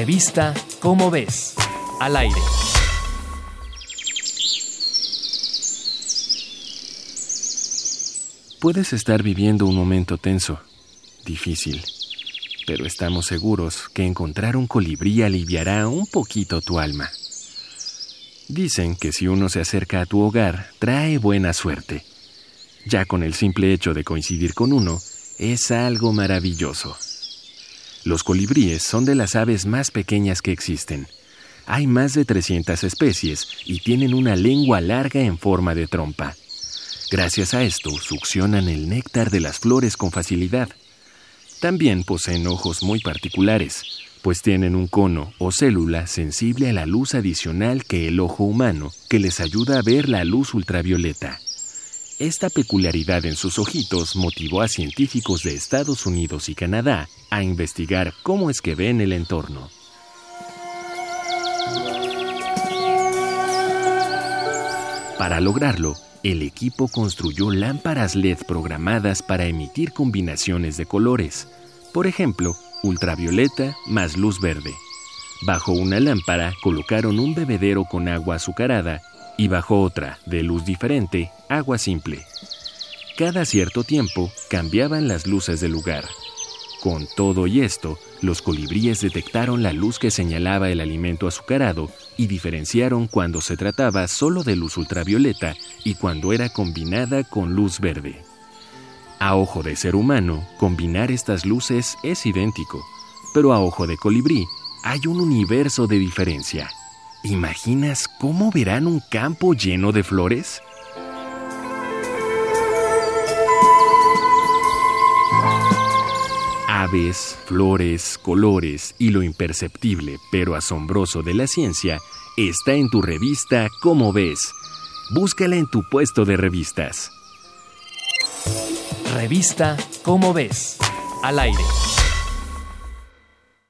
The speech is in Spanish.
Revista Cómo ves, al aire. Puedes estar viviendo un momento tenso, difícil, pero estamos seguros que encontrar un colibrí aliviará un poquito tu alma. Dicen que si uno se acerca a tu hogar, trae buena suerte. Ya con el simple hecho de coincidir con uno, es algo maravilloso. Los colibríes son de las aves más pequeñas que existen. Hay más de 300 especies y tienen una lengua larga en forma de trompa. Gracias a esto, succionan el néctar de las flores con facilidad. También poseen ojos muy particulares, pues tienen un cono o célula sensible a la luz adicional que el ojo humano, que les ayuda a ver la luz ultravioleta. Esta peculiaridad en sus ojitos motivó a científicos de Estados Unidos y Canadá a investigar cómo es que ven el entorno. Para lograrlo, el equipo construyó lámparas LED programadas para emitir combinaciones de colores, por ejemplo, ultravioleta más luz verde. Bajo una lámpara colocaron un bebedero con agua azucarada y bajo otra, de luz diferente, agua simple. Cada cierto tiempo cambiaban las luces del lugar. Con todo y esto, los colibríes detectaron la luz que señalaba el alimento azucarado y diferenciaron cuando se trataba solo de luz ultravioleta y cuando era combinada con luz verde. A ojo de ser humano, combinar estas luces es idéntico, pero a ojo de colibrí hay un universo de diferencia. ¿Imaginas cómo verán un campo lleno de flores? Aves, flores, colores y lo imperceptible pero asombroso de la ciencia está en tu revista Cómo ves. Búscala en tu puesto de revistas. Revista Cómo ves, al aire.